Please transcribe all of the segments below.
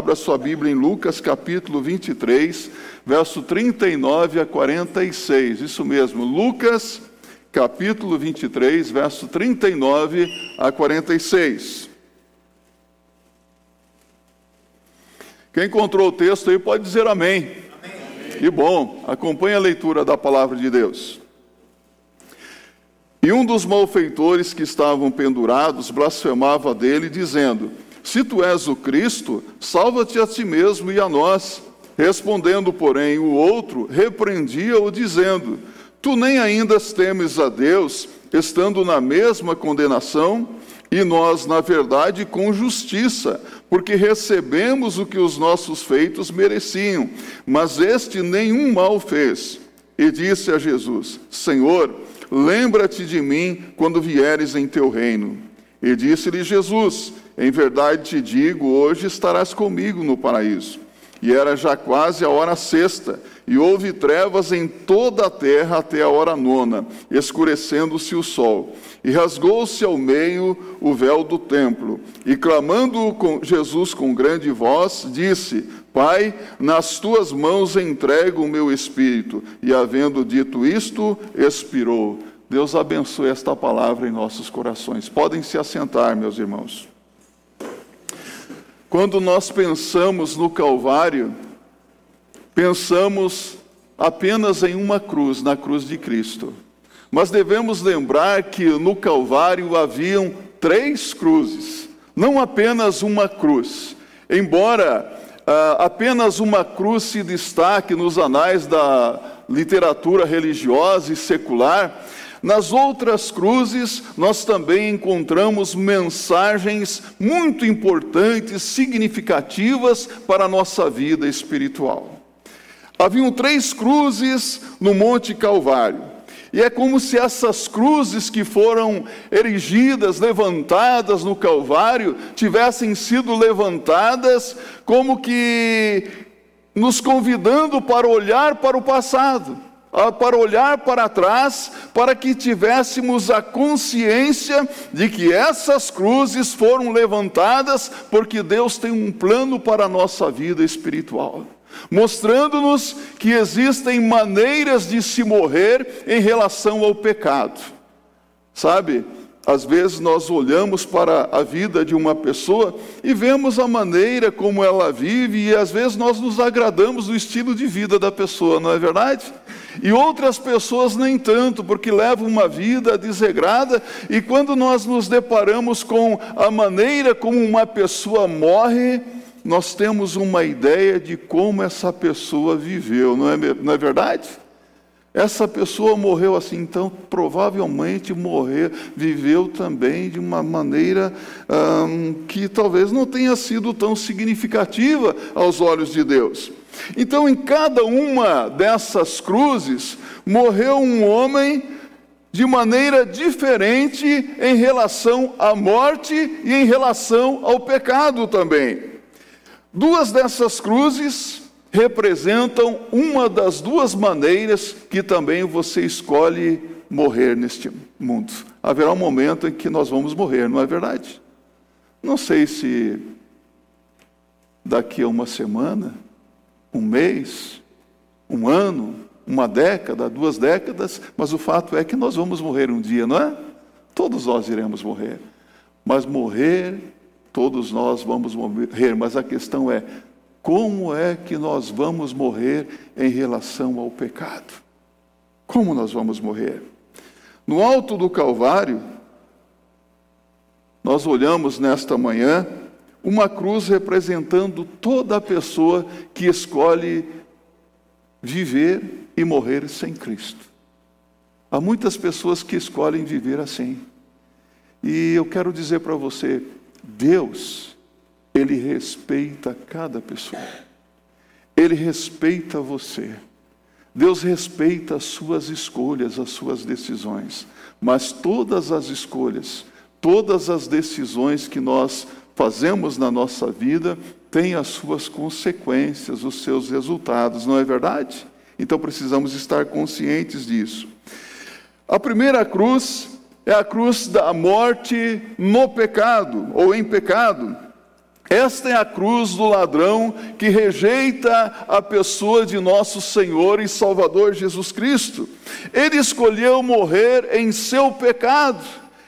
Abra sua Bíblia em Lucas capítulo 23, verso 39 a 46. Isso mesmo, Lucas capítulo 23, verso 39 a 46. Quem encontrou o texto aí pode dizer amém. amém. Que bom, acompanhe a leitura da palavra de Deus. E um dos malfeitores que estavam pendurados blasfemava dele, dizendo: Se tu és o Cristo, salva-te a ti mesmo e a nós. Respondendo, porém, o outro repreendia-o, dizendo: Tu nem ainda temes a Deus, estando na mesma condenação, e nós, na verdade, com justiça, porque recebemos o que os nossos feitos mereciam, mas este nenhum mal fez. E disse a Jesus: Senhor, Lembra-te de mim quando vieres em teu reino. E disse-lhe Jesus: Em verdade te digo, hoje estarás comigo no paraíso. E era já quase a hora sexta, e houve trevas em toda a terra até a hora nona, escurecendo-se o sol. E rasgou-se ao meio o véu do templo. E clamando com Jesus com grande voz, disse: Pai, nas tuas mãos entrego o meu espírito. E havendo dito isto, expirou. Deus abençoe esta palavra em nossos corações. Podem se assentar, meus irmãos. Quando nós pensamos no Calvário, pensamos apenas em uma cruz, na cruz de Cristo. Mas devemos lembrar que no Calvário haviam três cruzes, não apenas uma cruz. Embora ah, apenas uma cruz se destaque nos anais da literatura religiosa e secular, nas outras cruzes nós também encontramos mensagens muito importantes, significativas para a nossa vida espiritual. Haviam três cruzes no Monte Calvário. E é como se essas cruzes que foram erigidas, levantadas no Calvário, tivessem sido levantadas como que nos convidando para olhar para o passado, para olhar para trás, para que tivéssemos a consciência de que essas cruzes foram levantadas porque Deus tem um plano para a nossa vida espiritual mostrando-nos que existem maneiras de se morrer em relação ao pecado. Sabe, às vezes nós olhamos para a vida de uma pessoa e vemos a maneira como ela vive, e às vezes nós nos agradamos do estilo de vida da pessoa, não é verdade? E outras pessoas nem tanto, porque levam uma vida desregrada, e quando nós nos deparamos com a maneira como uma pessoa morre, nós temos uma ideia de como essa pessoa viveu, não é, não é verdade? Essa pessoa morreu assim, então provavelmente morrer, viveu também de uma maneira hum, que talvez não tenha sido tão significativa aos olhos de Deus. Então, em cada uma dessas cruzes, morreu um homem de maneira diferente em relação à morte e em relação ao pecado também. Duas dessas cruzes representam uma das duas maneiras que também você escolhe morrer neste mundo. Haverá um momento em que nós vamos morrer, não é verdade? Não sei se daqui a uma semana, um mês, um ano, uma década, duas décadas, mas o fato é que nós vamos morrer um dia, não é? Todos nós iremos morrer. Mas morrer Todos nós vamos morrer, mas a questão é: como é que nós vamos morrer em relação ao pecado? Como nós vamos morrer? No alto do Calvário, nós olhamos nesta manhã uma cruz representando toda a pessoa que escolhe viver e morrer sem Cristo. Há muitas pessoas que escolhem viver assim. E eu quero dizer para você, Deus, Ele respeita cada pessoa. Ele respeita você. Deus respeita as suas escolhas, as suas decisões. Mas todas as escolhas, todas as decisões que nós fazemos na nossa vida têm as suas consequências, os seus resultados, não é verdade? Então precisamos estar conscientes disso. A primeira cruz é a cruz da morte no pecado ou em pecado. Esta é a cruz do ladrão que rejeita a pessoa de nosso Senhor e Salvador Jesus Cristo. Ele escolheu morrer em seu pecado,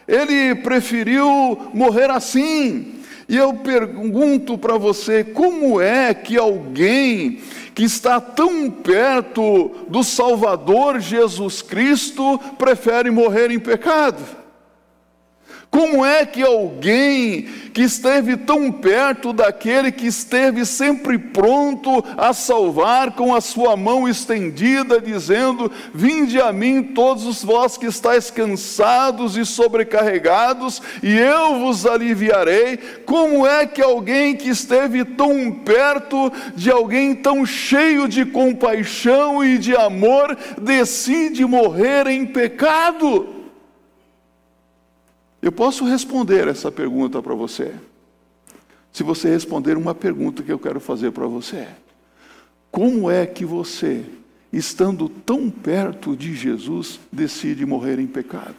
ele preferiu morrer assim. E eu pergunto para você: como é que alguém que está tão perto do Salvador Jesus Cristo prefere morrer em pecado? Como é que alguém que esteve tão perto daquele que esteve sempre pronto a salvar, com a sua mão estendida, dizendo: Vinde a mim, todos vós que estáis cansados e sobrecarregados, e eu vos aliviarei. Como é que alguém que esteve tão perto de alguém tão cheio de compaixão e de amor decide morrer em pecado? Eu posso responder essa pergunta para você. Se você responder uma pergunta que eu quero fazer para você: Como é que você, estando tão perto de Jesus, decide morrer em pecado?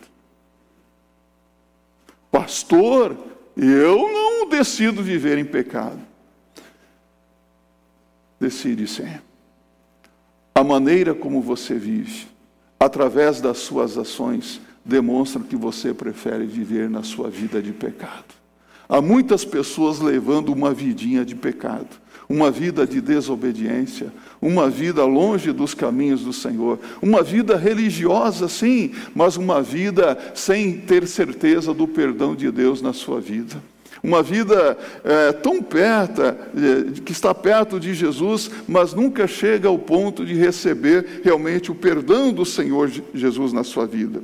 Pastor, eu não decido viver em pecado. Decide sim. A maneira como você vive, através das suas ações, demonstram que você prefere viver na sua vida de pecado. Há muitas pessoas levando uma vidinha de pecado, uma vida de desobediência, uma vida longe dos caminhos do Senhor, uma vida religiosa, sim, mas uma vida sem ter certeza do perdão de Deus na sua vida uma vida é, tão perto, é, que está perto de Jesus, mas nunca chega ao ponto de receber realmente o perdão do Senhor Jesus na sua vida.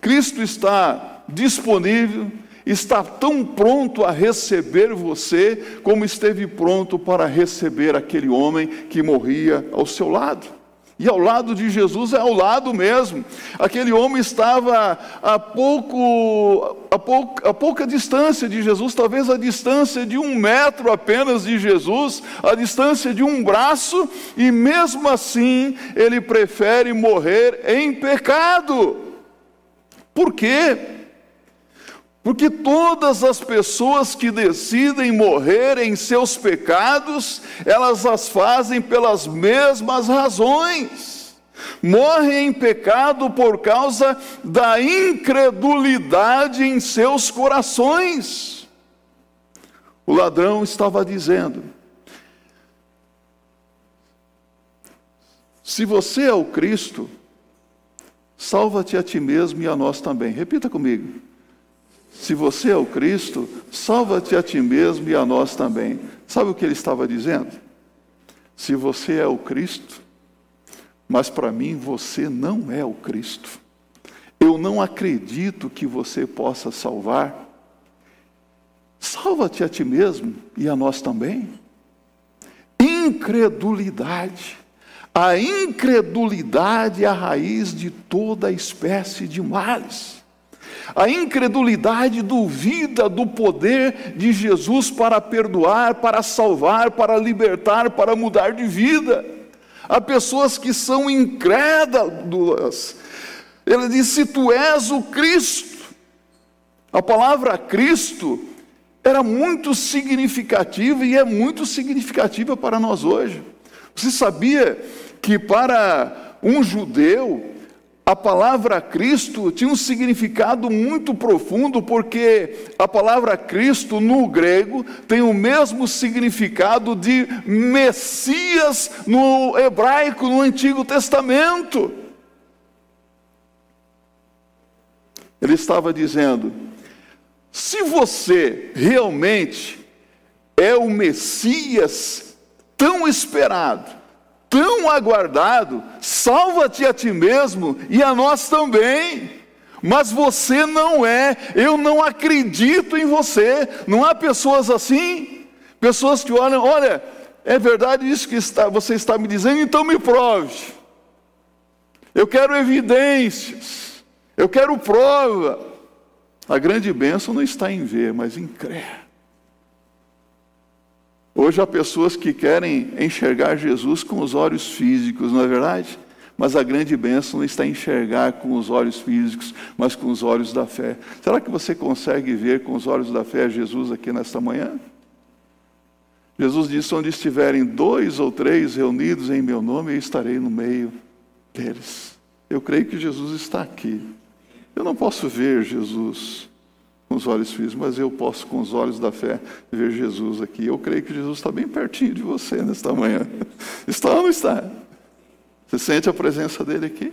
Cristo está disponível, está tão pronto a receber você, como esteve pronto para receber aquele homem que morria ao seu lado. E ao lado de Jesus é ao lado mesmo. Aquele homem estava a, pouco, a, pouco, a pouca distância de Jesus, talvez a distância de um metro apenas de Jesus, a distância de um braço, e mesmo assim ele prefere morrer em pecado. Por quê? Porque todas as pessoas que decidem morrer em seus pecados, elas as fazem pelas mesmas razões. Morrem em pecado por causa da incredulidade em seus corações. O ladrão estava dizendo: Se você é o Cristo, salva-te a ti mesmo e a nós também. Repita comigo. Se você é o Cristo, salva-te a ti mesmo e a nós também. Sabe o que ele estava dizendo? Se você é o Cristo, mas para mim você não é o Cristo. Eu não acredito que você possa salvar. Salva-te a ti mesmo e a nós também. Incredulidade. A incredulidade é a raiz de toda espécie de males. A incredulidade duvida do poder de Jesus para perdoar, para salvar, para libertar, para mudar de vida. Há pessoas que são incrédulas. Ele diz: se tu és o Cristo. A palavra Cristo era muito significativa e é muito significativa para nós hoje. Você sabia que para um judeu, a palavra Cristo tinha um significado muito profundo, porque a palavra Cristo no grego tem o mesmo significado de Messias no hebraico, no Antigo Testamento. Ele estava dizendo: se você realmente é o Messias tão esperado, tão aguardado, salva-te a ti mesmo e a nós também. Mas você não é, eu não acredito em você. Não há pessoas assim? Pessoas que olham, olha, é verdade isso que está, você está me dizendo, então me prove. Eu quero evidências, eu quero prova. A grande bênção não está em ver, mas em crer. Hoje há pessoas que querem enxergar Jesus com os olhos físicos, não é verdade? Mas a grande bênção não está em enxergar com os olhos físicos, mas com os olhos da fé. Será que você consegue ver com os olhos da fé Jesus aqui nesta manhã? Jesus disse: Onde estiverem dois ou três reunidos em meu nome, eu estarei no meio deles. Eu creio que Jesus está aqui. Eu não posso ver Jesus com os olhos físicos, mas eu posso, com os olhos da fé, ver Jesus aqui. Eu creio que Jesus está bem pertinho de você nesta manhã. Está ou não está? Você sente a presença dele aqui?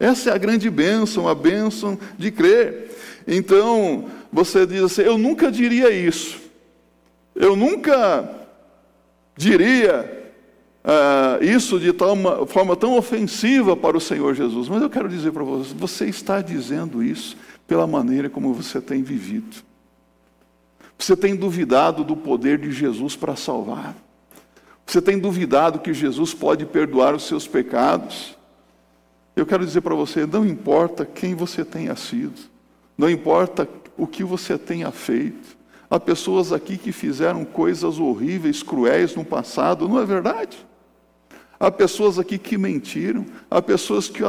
Essa é a grande bênção, a bênção de crer. Então, você diz assim: eu nunca diria isso. Eu nunca diria uh, isso de tal uma, forma tão ofensiva para o Senhor Jesus. Mas eu quero dizer para você: você está dizendo isso pela maneira como você tem vivido. Você tem duvidado do poder de Jesus para salvar. Você tem duvidado que Jesus pode perdoar os seus pecados. Eu quero dizer para você: não importa quem você tenha sido, não importa o que você tenha feito. Há pessoas aqui que fizeram coisas horríveis, cruéis no passado, não é verdade? Há pessoas aqui que mentiram, há pessoas que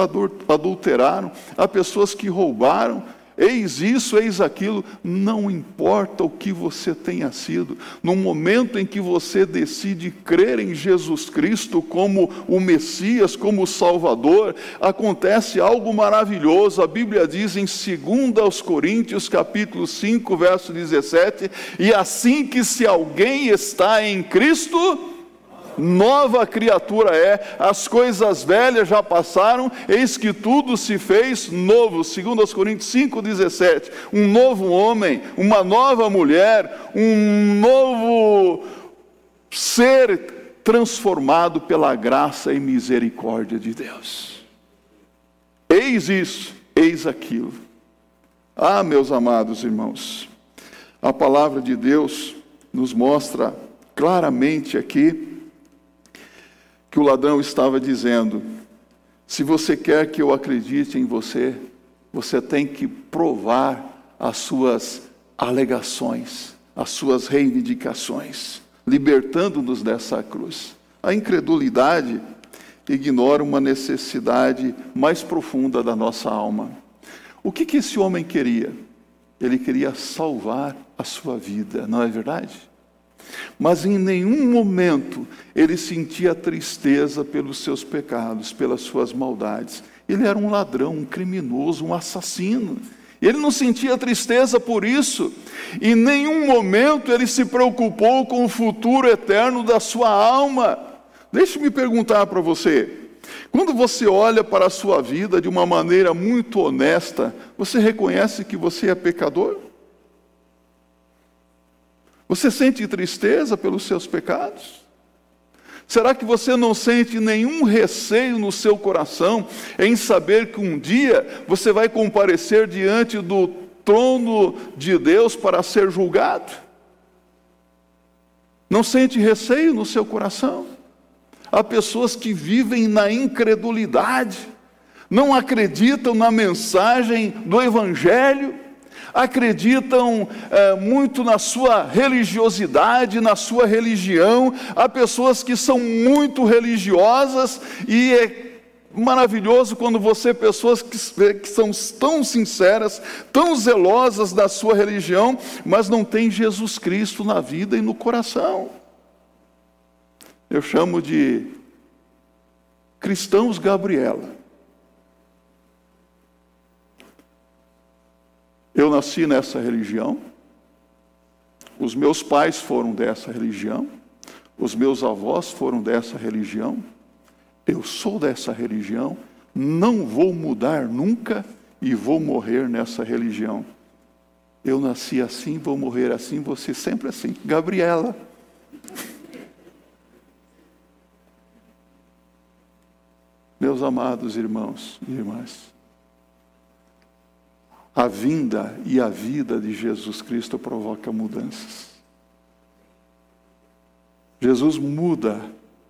adulteraram, há pessoas que roubaram, Eis isso, eis aquilo, não importa o que você tenha sido, no momento em que você decide crer em Jesus Cristo como o Messias, como o Salvador, acontece algo maravilhoso. A Bíblia diz em 2 Coríntios, capítulo 5, verso 17: E assim que se alguém está em Cristo, nova criatura é, as coisas velhas já passaram, eis que tudo se fez novo. Segundo aos Coríntios 5:17, um novo homem, uma nova mulher, um novo ser transformado pela graça e misericórdia de Deus. Eis isso, eis aquilo. Ah, meus amados irmãos, a palavra de Deus nos mostra claramente aqui que o ladrão estava dizendo: se você quer que eu acredite em você, você tem que provar as suas alegações, as suas reivindicações, libertando-nos dessa cruz. A incredulidade ignora uma necessidade mais profunda da nossa alma. O que, que esse homem queria? Ele queria salvar a sua vida, não é verdade? Mas em nenhum momento ele sentia tristeza pelos seus pecados, pelas suas maldades. Ele era um ladrão, um criminoso, um assassino. Ele não sentia tristeza por isso. Em nenhum momento ele se preocupou com o futuro eterno da sua alma. Deixe-me perguntar para você: quando você olha para a sua vida de uma maneira muito honesta, você reconhece que você é pecador? Você sente tristeza pelos seus pecados? Será que você não sente nenhum receio no seu coração em saber que um dia você vai comparecer diante do trono de Deus para ser julgado? Não sente receio no seu coração? Há pessoas que vivem na incredulidade, não acreditam na mensagem do Evangelho, acreditam é, muito na sua religiosidade, na sua religião. Há pessoas que são muito religiosas e é maravilhoso quando você, pessoas que, que são tão sinceras, tão zelosas da sua religião, mas não tem Jesus Cristo na vida e no coração. Eu chamo de cristãos Gabriela. Eu nasci nessa religião, os meus pais foram dessa religião, os meus avós foram dessa religião, eu sou dessa religião, não vou mudar nunca e vou morrer nessa religião. Eu nasci assim, vou morrer assim, você sempre assim. Gabriela. Meus amados irmãos e irmãs, a vinda e a vida de Jesus Cristo provoca mudanças. Jesus muda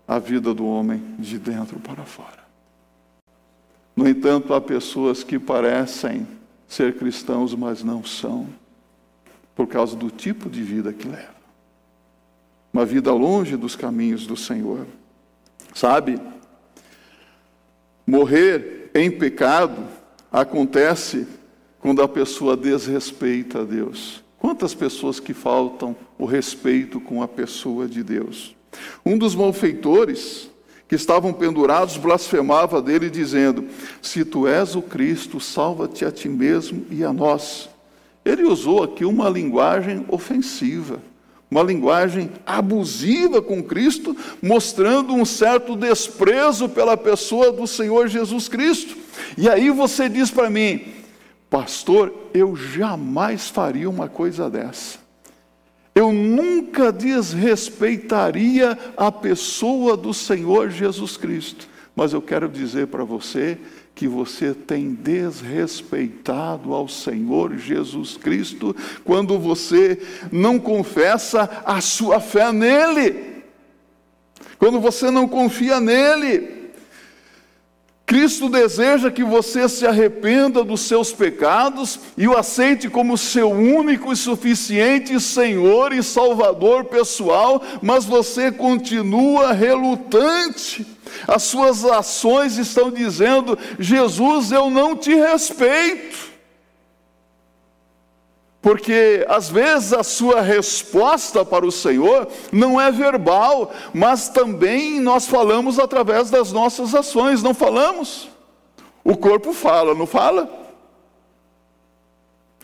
a vida do homem de dentro para fora. No entanto, há pessoas que parecem ser cristãos, mas não são, por causa do tipo de vida que levam. Uma vida longe dos caminhos do Senhor. Sabe? Morrer em pecado acontece quando a pessoa desrespeita a Deus. Quantas pessoas que faltam o respeito com a pessoa de Deus? Um dos malfeitores que estavam pendurados blasfemava dele, dizendo: Se tu és o Cristo, salva-te a ti mesmo e a nós. Ele usou aqui uma linguagem ofensiva, uma linguagem abusiva com Cristo, mostrando um certo desprezo pela pessoa do Senhor Jesus Cristo. E aí você diz para mim, pastor, eu jamais faria uma coisa dessa. Eu nunca desrespeitaria a pessoa do Senhor Jesus Cristo. Mas eu quero dizer para você que você tem desrespeitado ao Senhor Jesus Cristo quando você não confessa a sua fé nele. Quando você não confia nele. Cristo deseja que você se arrependa dos seus pecados e o aceite como seu único e suficiente Senhor e Salvador pessoal, mas você continua relutante. As suas ações estão dizendo: Jesus, eu não te respeito. Porque às vezes a sua resposta para o Senhor não é verbal, mas também nós falamos através das nossas ações, não falamos? O corpo fala, não fala?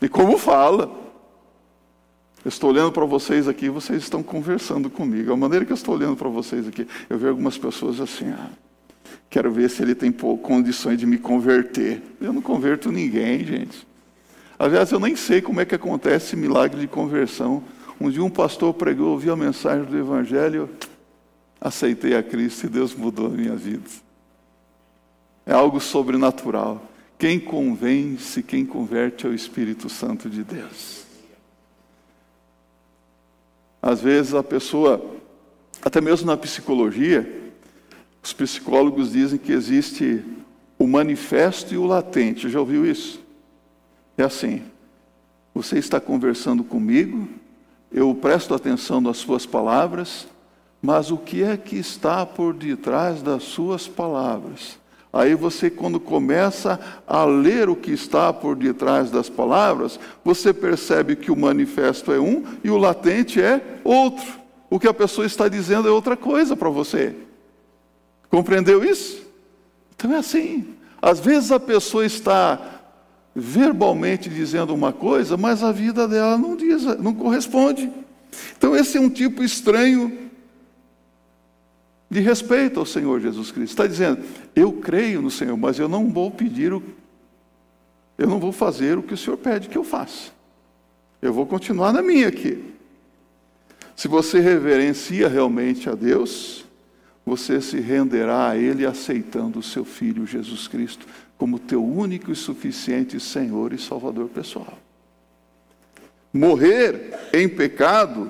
E como fala? Eu estou olhando para vocês aqui, vocês estão conversando comigo. A maneira que eu estou olhando para vocês aqui, eu vejo algumas pessoas assim, ah, quero ver se ele tem condições de me converter. Eu não converto ninguém, gente. Aliás, eu nem sei como é que acontece milagre de conversão. Um dia um pastor pregou, ouvi a mensagem do Evangelho, aceitei a Cristo e Deus mudou a minha vida. É algo sobrenatural. Quem convence, quem converte é o Espírito Santo de Deus. Às vezes a pessoa, até mesmo na psicologia, os psicólogos dizem que existe o manifesto e o latente. Já ouviu isso? É assim: você está conversando comigo, eu presto atenção nas suas palavras, mas o que é que está por detrás das suas palavras? Aí você, quando começa a ler o que está por detrás das palavras, você percebe que o manifesto é um e o latente é outro. O que a pessoa está dizendo é outra coisa para você. Compreendeu isso? Então é assim. Às vezes a pessoa está verbalmente dizendo uma coisa, mas a vida dela não diz, não corresponde. Então esse é um tipo estranho de respeito ao Senhor Jesus Cristo. Está dizendo, eu creio no Senhor, mas eu não vou pedir o eu não vou fazer o que o Senhor pede que eu faça. Eu vou continuar na minha aqui. Se você reverencia realmente a Deus, você se renderá a Ele aceitando o seu Filho Jesus Cristo como teu único e suficiente Senhor e Salvador pessoal. Morrer em pecado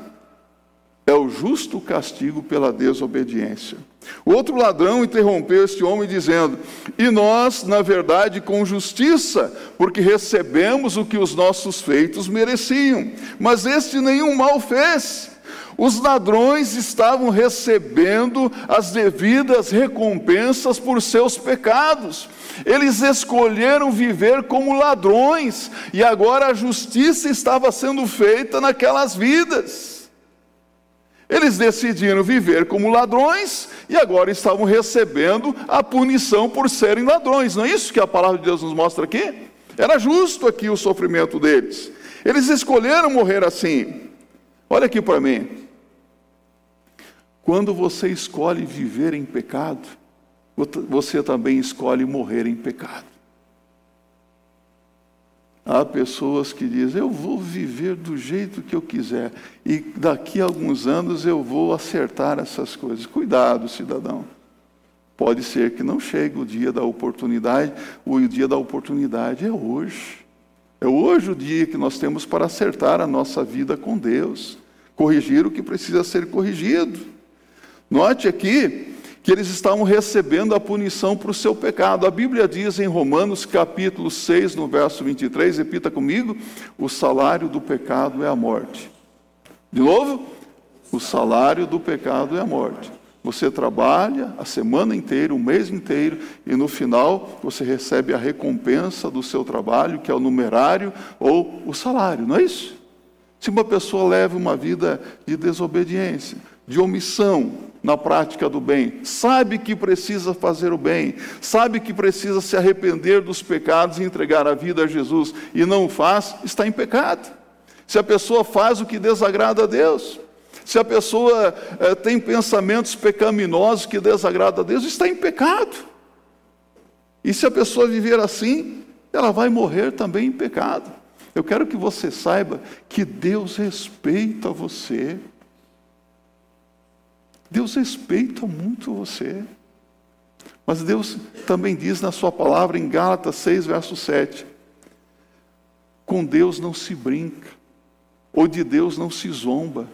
é o justo castigo pela desobediência. O outro ladrão interrompeu este homem dizendo: E nós, na verdade, com justiça, porque recebemos o que os nossos feitos mereciam. Mas este nenhum mal fez. Os ladrões estavam recebendo as devidas recompensas por seus pecados. Eles escolheram viver como ladrões e agora a justiça estava sendo feita naquelas vidas. Eles decidiram viver como ladrões e agora estavam recebendo a punição por serem ladrões. Não é isso que a palavra de Deus nos mostra aqui? Era justo aqui o sofrimento deles. Eles escolheram morrer assim. Olha aqui para mim. Quando você escolhe viver em pecado, você também escolhe morrer em pecado. Há pessoas que dizem, eu vou viver do jeito que eu quiser, e daqui a alguns anos eu vou acertar essas coisas. Cuidado, cidadão. Pode ser que não chegue o dia da oportunidade, o dia da oportunidade é hoje. É hoje o dia que nós temos para acertar a nossa vida com Deus, corrigir o que precisa ser corrigido. Note aqui que eles estavam recebendo a punição para o seu pecado. A Bíblia diz em Romanos capítulo 6, no verso 23, repita comigo: o salário do pecado é a morte. De novo, o salário do pecado é a morte. Você trabalha a semana inteira, o mês inteiro, e no final você recebe a recompensa do seu trabalho, que é o numerário ou o salário, não é isso? Se uma pessoa leva uma vida de desobediência, de omissão na prática do bem, sabe que precisa fazer o bem, sabe que precisa se arrepender dos pecados e entregar a vida a Jesus e não faz, está em pecado. Se a pessoa faz o que desagrada a Deus, se a pessoa é, tem pensamentos pecaminosos que desagradam a Deus, está em pecado. E se a pessoa viver assim, ela vai morrer também em pecado. Eu quero que você saiba que Deus respeita você. Deus respeita muito você. Mas Deus também diz na sua palavra em Gálatas 6, verso 7: com Deus não se brinca, ou de Deus não se zomba.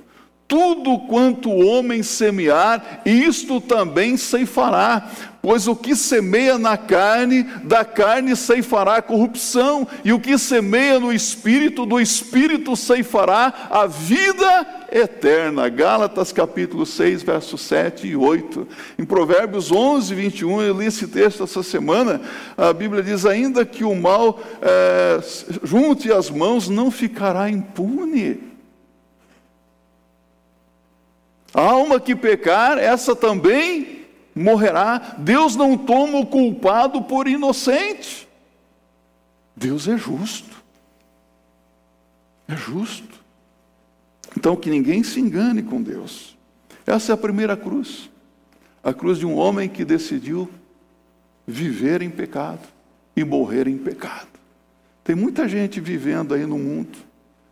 Tudo quanto o homem semear, isto também ceifará. Pois o que semeia na carne, da carne ceifará corrupção, e o que semeia no espírito, do espírito ceifará a vida eterna. Gálatas capítulo 6, versos 7 e 8. Em Provérbios 11, 21, eu li esse texto essa semana, a Bíblia diz: ainda que o mal é, junte as mãos, não ficará impune. Alma que pecar, essa também morrerá. Deus não toma o culpado por inocente. Deus é justo. É justo. Então que ninguém se engane com Deus. Essa é a primeira cruz. A cruz de um homem que decidiu viver em pecado e morrer em pecado. Tem muita gente vivendo aí no mundo,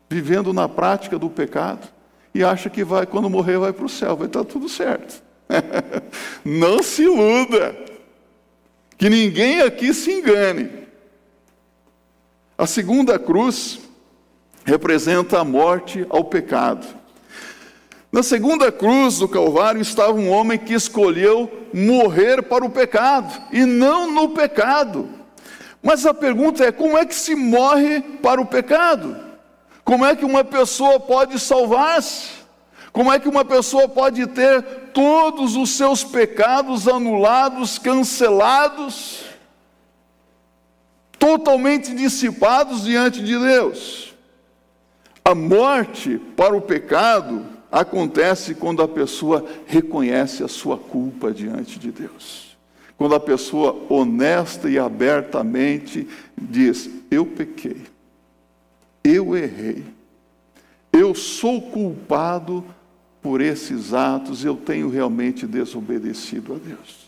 vivendo na prática do pecado, e acha que vai, quando morrer, vai para o céu, vai estar tudo certo. Não se iluda. Que ninguém aqui se engane. A segunda cruz representa a morte ao pecado. Na segunda cruz do Calvário estava um homem que escolheu morrer para o pecado e não no pecado. Mas a pergunta é: como é que se morre para o pecado? Como é que uma pessoa pode salvar-se? Como é que uma pessoa pode ter todos os seus pecados anulados, cancelados, totalmente dissipados diante de Deus? A morte para o pecado acontece quando a pessoa reconhece a sua culpa diante de Deus. Quando a pessoa honesta e abertamente diz: Eu pequei eu errei, eu sou culpado por esses atos, eu tenho realmente desobedecido a Deus.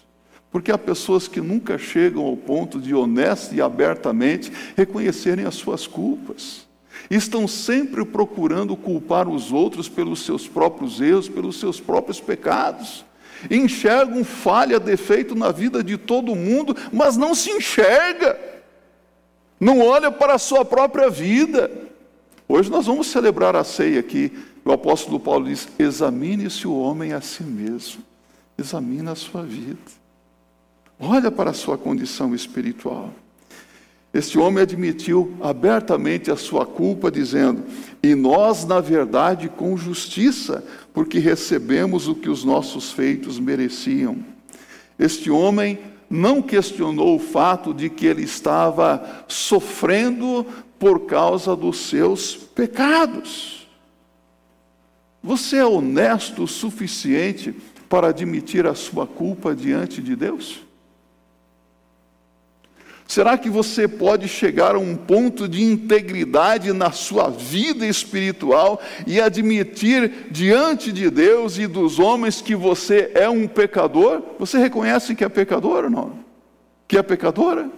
Porque há pessoas que nunca chegam ao ponto de honesta e abertamente reconhecerem as suas culpas. Estão sempre procurando culpar os outros pelos seus próprios erros, pelos seus próprios pecados. Enxergam falha, defeito na vida de todo mundo, mas não se enxerga. Não olha para a sua própria vida. Hoje nós vamos celebrar a ceia aqui. O apóstolo Paulo diz: examine-se o homem a si mesmo, examine a sua vida, olha para a sua condição espiritual. Este homem admitiu abertamente a sua culpa, dizendo: E nós, na verdade, com justiça, porque recebemos o que os nossos feitos mereciam. Este homem não questionou o fato de que ele estava sofrendo por causa dos seus pecados. Você é honesto o suficiente para admitir a sua culpa diante de Deus? Será que você pode chegar a um ponto de integridade na sua vida espiritual e admitir diante de Deus e dos homens que você é um pecador? Você reconhece que é pecador ou não? Que é pecadora?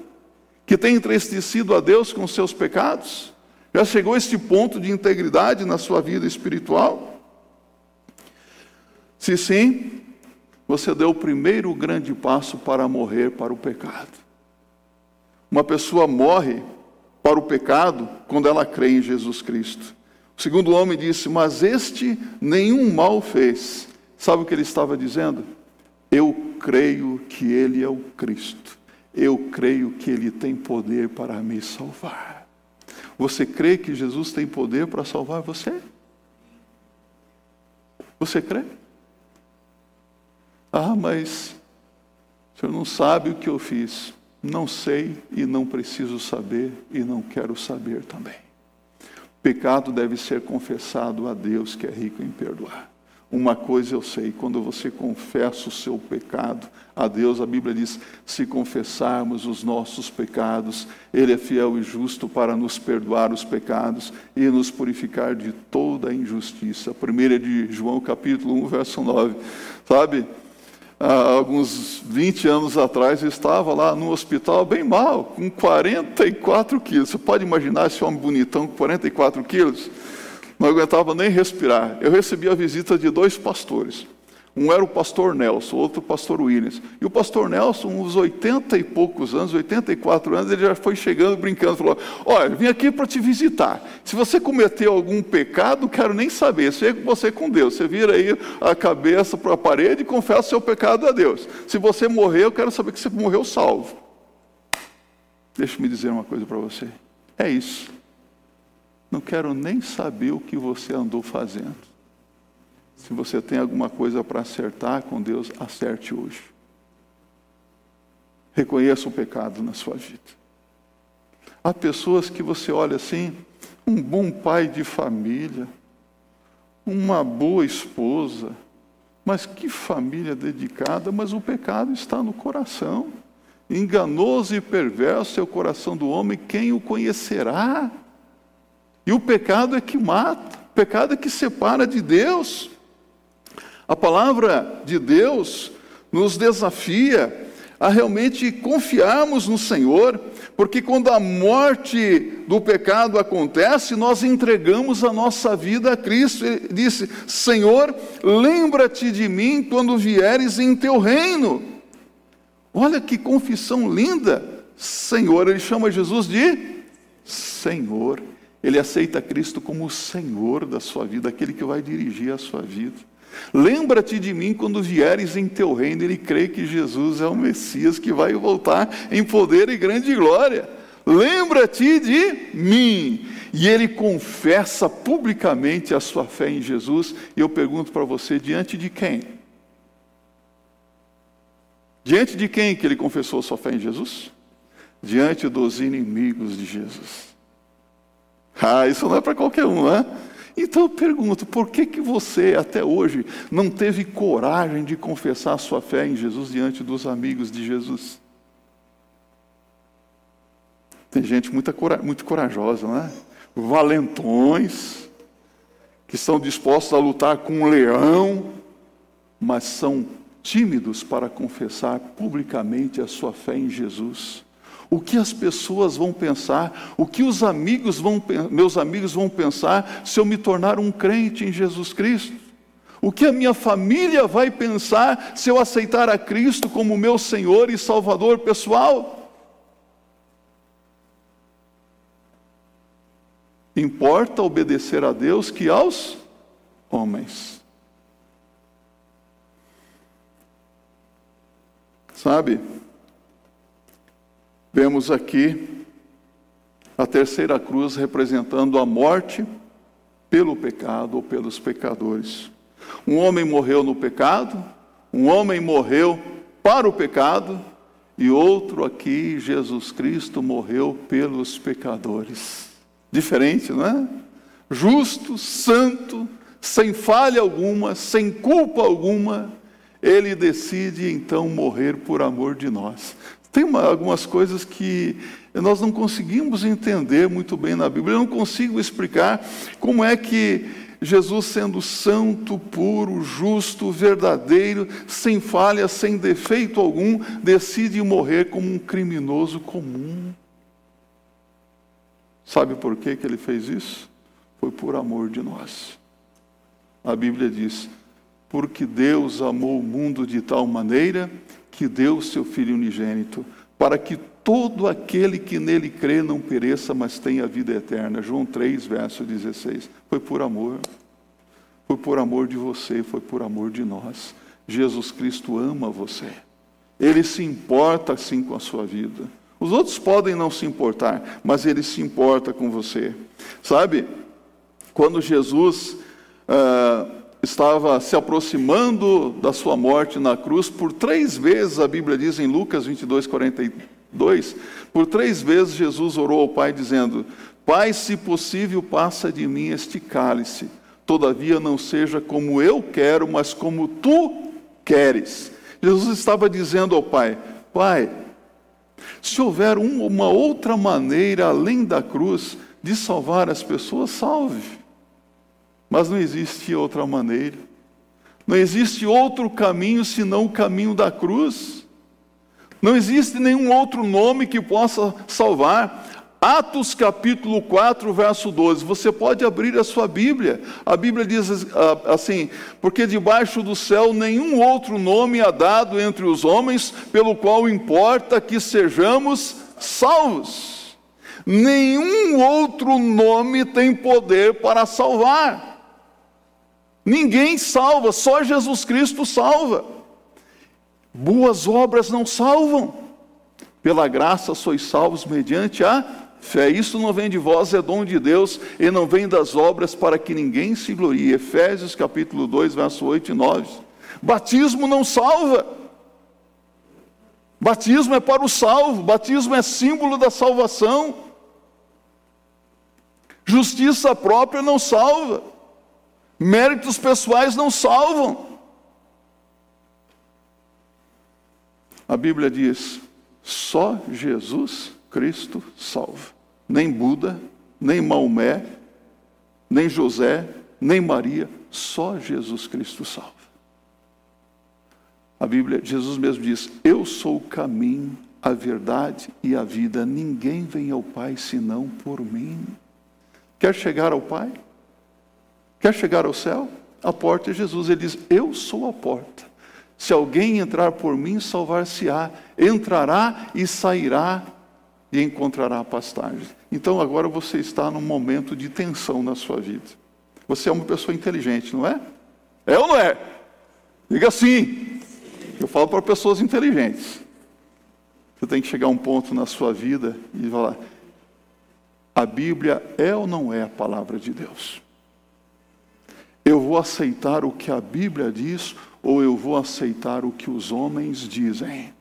Que tem entristecido a Deus com seus pecados? Já chegou a este ponto de integridade na sua vida espiritual? Se sim, você deu o primeiro grande passo para morrer para o pecado. Uma pessoa morre para o pecado quando ela crê em Jesus Cristo. O segundo homem disse: Mas este nenhum mal fez. Sabe o que ele estava dizendo? Eu creio que ele é o Cristo. Eu creio que ele tem poder para me salvar. Você crê que Jesus tem poder para salvar você? Você crê? Ah, mas o senhor não sabe o que eu fiz. Não sei e não preciso saber e não quero saber também. Pecado deve ser confessado a Deus, que é rico em perdoar. Uma coisa eu sei, quando você confessa o seu pecado a Deus, a Bíblia diz: se confessarmos os nossos pecados, Ele é fiel e justo para nos perdoar os pecados e nos purificar de toda a injustiça. Primeira de João capítulo 1, verso 9. Sabe? Há alguns 20 anos atrás eu estava lá no hospital bem mal, com 44 quilos. Você pode imaginar esse homem bonitão com 44 quilos? Não aguentava nem respirar. Eu recebi a visita de dois pastores. Um era o pastor Nelson, outro o pastor Williams. E o pastor Nelson, uns 80 e poucos anos, 84 anos, ele já foi chegando, brincando, falou: Olha, vim aqui para te visitar. Se você cometeu algum pecado, quero nem saber. Chega você com Deus. Você vira aí a cabeça para a parede e confessa o seu pecado a Deus. Se você morrer, eu quero saber que você morreu salvo. Deixa-me dizer uma coisa para você. É isso. Não quero nem saber o que você andou fazendo. Se você tem alguma coisa para acertar com Deus, acerte hoje. Reconheça o pecado na sua vida. Há pessoas que você olha assim, um bom pai de família, uma boa esposa, mas que família dedicada, mas o pecado está no coração. Enganoso e perverso é o coração do homem, quem o conhecerá? E o pecado é que mata, o pecado é que separa de Deus. A palavra de Deus nos desafia a realmente confiarmos no Senhor, porque quando a morte do pecado acontece, nós entregamos a nossa vida a Cristo. Ele disse: Senhor, lembra-te de mim quando vieres em teu reino. Olha que confissão linda. Senhor, ele chama Jesus de Senhor. Ele aceita Cristo como o Senhor da sua vida, aquele que vai dirigir a sua vida. Lembra-te de mim quando vieres em teu reino. Ele crê que Jesus é o Messias que vai voltar em poder e grande glória. Lembra-te de mim. E ele confessa publicamente a sua fé em Jesus. E eu pergunto para você: diante de quem? Diante de quem que ele confessou a sua fé em Jesus? Diante dos inimigos de Jesus. Ah, isso não é para qualquer um, né? Então eu pergunto, por que, que você até hoje não teve coragem de confessar a sua fé em Jesus diante dos amigos de Jesus? Tem gente muito, muito corajosa, né? Valentões, que estão dispostos a lutar com um leão, mas são tímidos para confessar publicamente a sua fé em Jesus o que as pessoas vão pensar, o que os amigos vão, meus amigos vão pensar se eu me tornar um crente em Jesus Cristo? O que a minha família vai pensar se eu aceitar a Cristo como meu Senhor e Salvador pessoal? Importa obedecer a Deus que aos homens. Sabe? Vemos aqui a terceira cruz representando a morte pelo pecado ou pelos pecadores. Um homem morreu no pecado, um homem morreu para o pecado, e outro aqui, Jesus Cristo, morreu pelos pecadores. Diferente, não é? Justo, santo, sem falha alguma, sem culpa alguma, ele decide então morrer por amor de nós. Tem uma, algumas coisas que nós não conseguimos entender muito bem na Bíblia. Eu não consigo explicar como é que Jesus, sendo santo, puro, justo, verdadeiro, sem falha, sem defeito algum, decide morrer como um criminoso comum. Sabe por que, que ele fez isso? Foi por amor de nós. A Bíblia diz: porque Deus amou o mundo de tal maneira que deu seu Filho unigênito, para que todo aquele que nele crê não pereça, mas tenha vida eterna. João 3, verso 16. Foi por amor. Foi por amor de você, foi por amor de nós. Jesus Cristo ama você. Ele se importa assim com a sua vida. Os outros podem não se importar, mas ele se importa com você. Sabe, quando Jesus. Uh, estava se aproximando da sua morte na cruz, por três vezes, a Bíblia diz em Lucas 22, 42, por três vezes Jesus orou ao Pai dizendo: Pai, se possível, passa de mim este cálice. Todavia não seja como eu quero, mas como tu queres. Jesus estava dizendo ao Pai: Pai, se houver um, uma outra maneira além da cruz de salvar as pessoas, salve. Mas não existe outra maneira. Não existe outro caminho senão o caminho da cruz. Não existe nenhum outro nome que possa salvar. Atos capítulo 4, verso 12. Você pode abrir a sua Bíblia. A Bíblia diz ah, assim: Porque debaixo do céu nenhum outro nome há dado entre os homens, pelo qual importa que sejamos salvos. Nenhum outro nome tem poder para salvar. Ninguém salva, só Jesus Cristo salva. Boas obras não salvam. Pela graça sois salvos mediante a fé. Isso não vem de vós, é dom de Deus, e não vem das obras para que ninguém se glorie. Efésios capítulo 2, verso 8 e 9. Batismo não salva. Batismo é para o salvo, batismo é símbolo da salvação. Justiça própria não salva. Méritos pessoais não salvam. A Bíblia diz: só Jesus Cristo salva. Nem Buda, nem Maomé, nem José, nem Maria, só Jesus Cristo salva. A Bíblia, Jesus mesmo diz: Eu sou o caminho, a verdade e a vida. Ninguém vem ao Pai senão por mim. Quer chegar ao Pai? Quer chegar ao céu? A porta é Jesus. Ele diz: Eu sou a porta. Se alguém entrar por mim, salvar-se-á. Entrará e sairá e encontrará pastagem. Então agora você está num momento de tensão na sua vida. Você é uma pessoa inteligente, não é? É ou não é? Diga sim. Eu falo para pessoas inteligentes. Você tem que chegar a um ponto na sua vida e falar: a Bíblia é ou não é a palavra de Deus? Eu vou aceitar o que a Bíblia diz ou eu vou aceitar o que os homens dizem?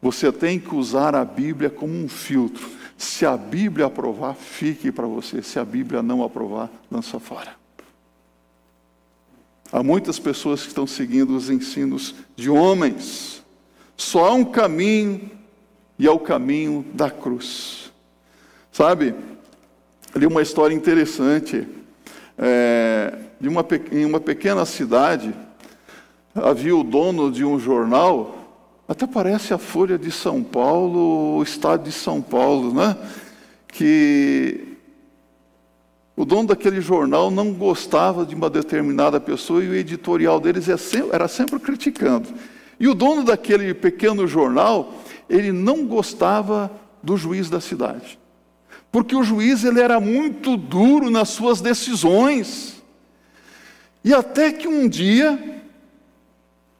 Você tem que usar a Bíblia como um filtro. Se a Bíblia aprovar, fique para você. Se a Bíblia não aprovar, lança fora. Há muitas pessoas que estão seguindo os ensinos de homens. Só há um caminho, e é o caminho da cruz. Sabe? Ali uma história interessante é, de uma, em uma pequena cidade, havia o dono de um jornal, até parece a Folha de São Paulo, o Estado de São Paulo, né? Que o dono daquele jornal não gostava de uma determinada pessoa e o editorial deles é era sempre criticando. E o dono daquele pequeno jornal, ele não gostava do juiz da cidade porque o juiz ele era muito duro nas suas decisões. E até que um dia,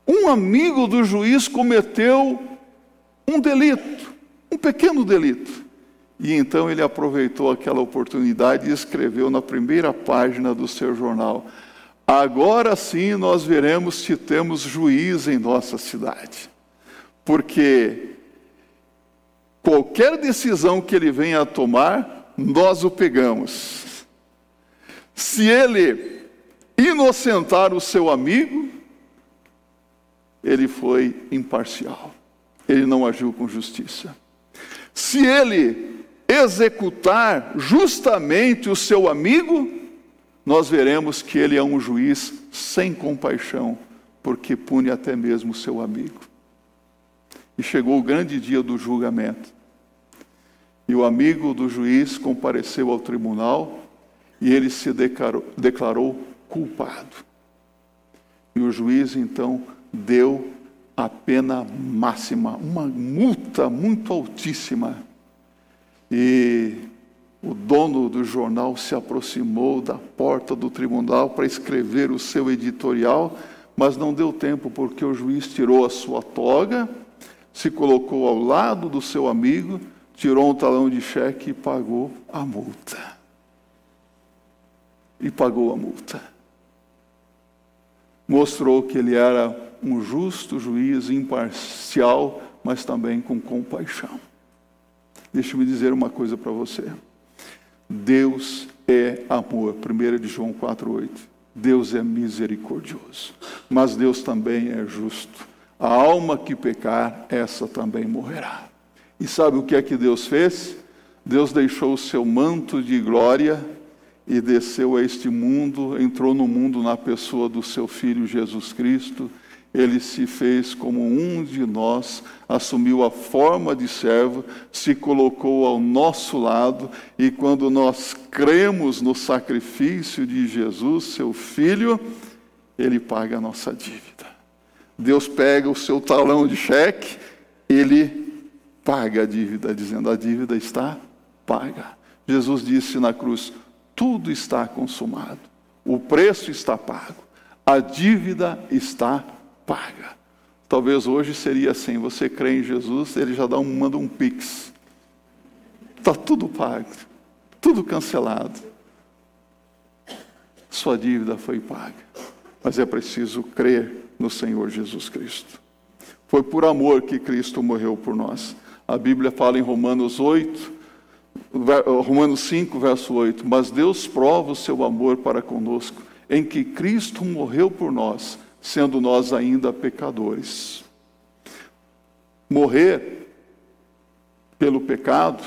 um amigo do juiz cometeu um delito, um pequeno delito. E então ele aproveitou aquela oportunidade e escreveu na primeira página do seu jornal: Agora sim nós veremos se temos juiz em nossa cidade. Porque Qualquer decisão que ele venha a tomar, nós o pegamos. Se ele inocentar o seu amigo, ele foi imparcial. Ele não agiu com justiça. Se ele executar justamente o seu amigo, nós veremos que ele é um juiz sem compaixão, porque pune até mesmo o seu amigo. E chegou o grande dia do julgamento. E o amigo do juiz compareceu ao tribunal e ele se declarou, declarou culpado. E o juiz então deu a pena máxima, uma multa muito altíssima. E o dono do jornal se aproximou da porta do tribunal para escrever o seu editorial, mas não deu tempo porque o juiz tirou a sua toga se colocou ao lado do seu amigo, tirou um talão de cheque e pagou a multa. E pagou a multa. Mostrou que ele era um justo juiz, imparcial, mas também com compaixão. Deixe-me dizer uma coisa para você. Deus é amor. 1 de João 4,8. Deus é misericordioso, mas Deus também é justo. A alma que pecar, essa também morrerá. E sabe o que é que Deus fez? Deus deixou o seu manto de glória e desceu a este mundo, entrou no mundo na pessoa do seu filho Jesus Cristo ele se fez como um de nós, assumiu a forma de servo, se colocou ao nosso lado, e quando nós cremos no sacrifício de Jesus, seu filho, ele paga a nossa dívida. Deus pega o seu talão de cheque, ele paga a dívida, dizendo: a dívida está paga. Jesus disse na cruz: tudo está consumado, o preço está pago, a dívida está paga. Talvez hoje seria assim: você crê em Jesus, ele já dá um, manda um pix. Está tudo pago, tudo cancelado. Sua dívida foi paga, mas é preciso crer no Senhor Jesus Cristo. Foi por amor que Cristo morreu por nós. A Bíblia fala em Romanos 8, Romanos 5, verso 8: Mas Deus prova o seu amor para conosco, em que Cristo morreu por nós sendo nós ainda pecadores. Morrer pelo pecado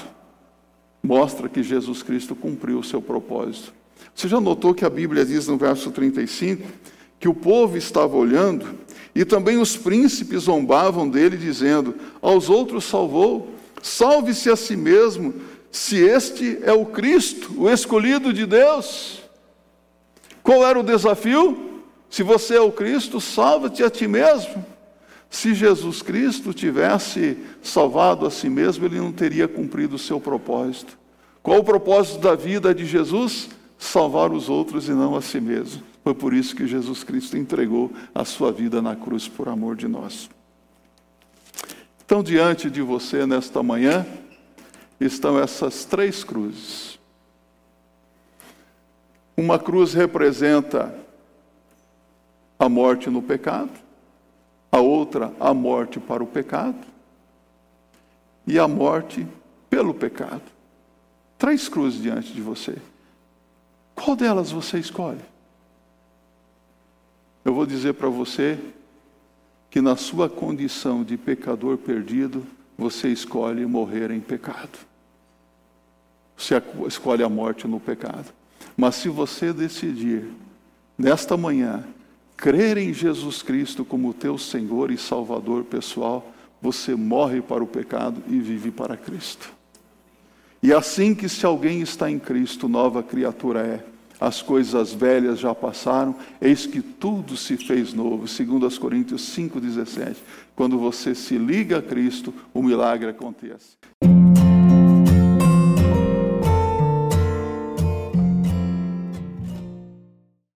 mostra que Jesus Cristo cumpriu o seu propósito. Você já notou que a Bíblia diz no verso 35 que o povo estava olhando e também os príncipes zombavam dele, dizendo: Aos outros salvou, salve-se a si mesmo, se este é o Cristo, o escolhido de Deus. Qual era o desafio? Se você é o Cristo, salva-te a ti mesmo. Se Jesus Cristo tivesse salvado a si mesmo, ele não teria cumprido o seu propósito. Qual o propósito da vida de Jesus? Salvar os outros e não a si mesmo. Foi por isso que Jesus Cristo entregou a sua vida na cruz por amor de nós. Então, diante de você nesta manhã, estão essas três cruzes. Uma cruz representa a morte no pecado, a outra a morte para o pecado e a morte pelo pecado. Três cruzes diante de você. Qual delas você escolhe? Eu vou dizer para você que na sua condição de pecador perdido, você escolhe morrer em pecado. Você escolhe a morte no pecado. Mas se você decidir, nesta manhã, crer em Jesus Cristo como teu Senhor e Salvador pessoal, você morre para o pecado e vive para Cristo. E assim que se alguém está em Cristo, nova criatura é. As coisas velhas já passaram, eis que tudo se fez novo. Segundo as Coríntios 5:17. Quando você se liga a Cristo, o milagre acontece.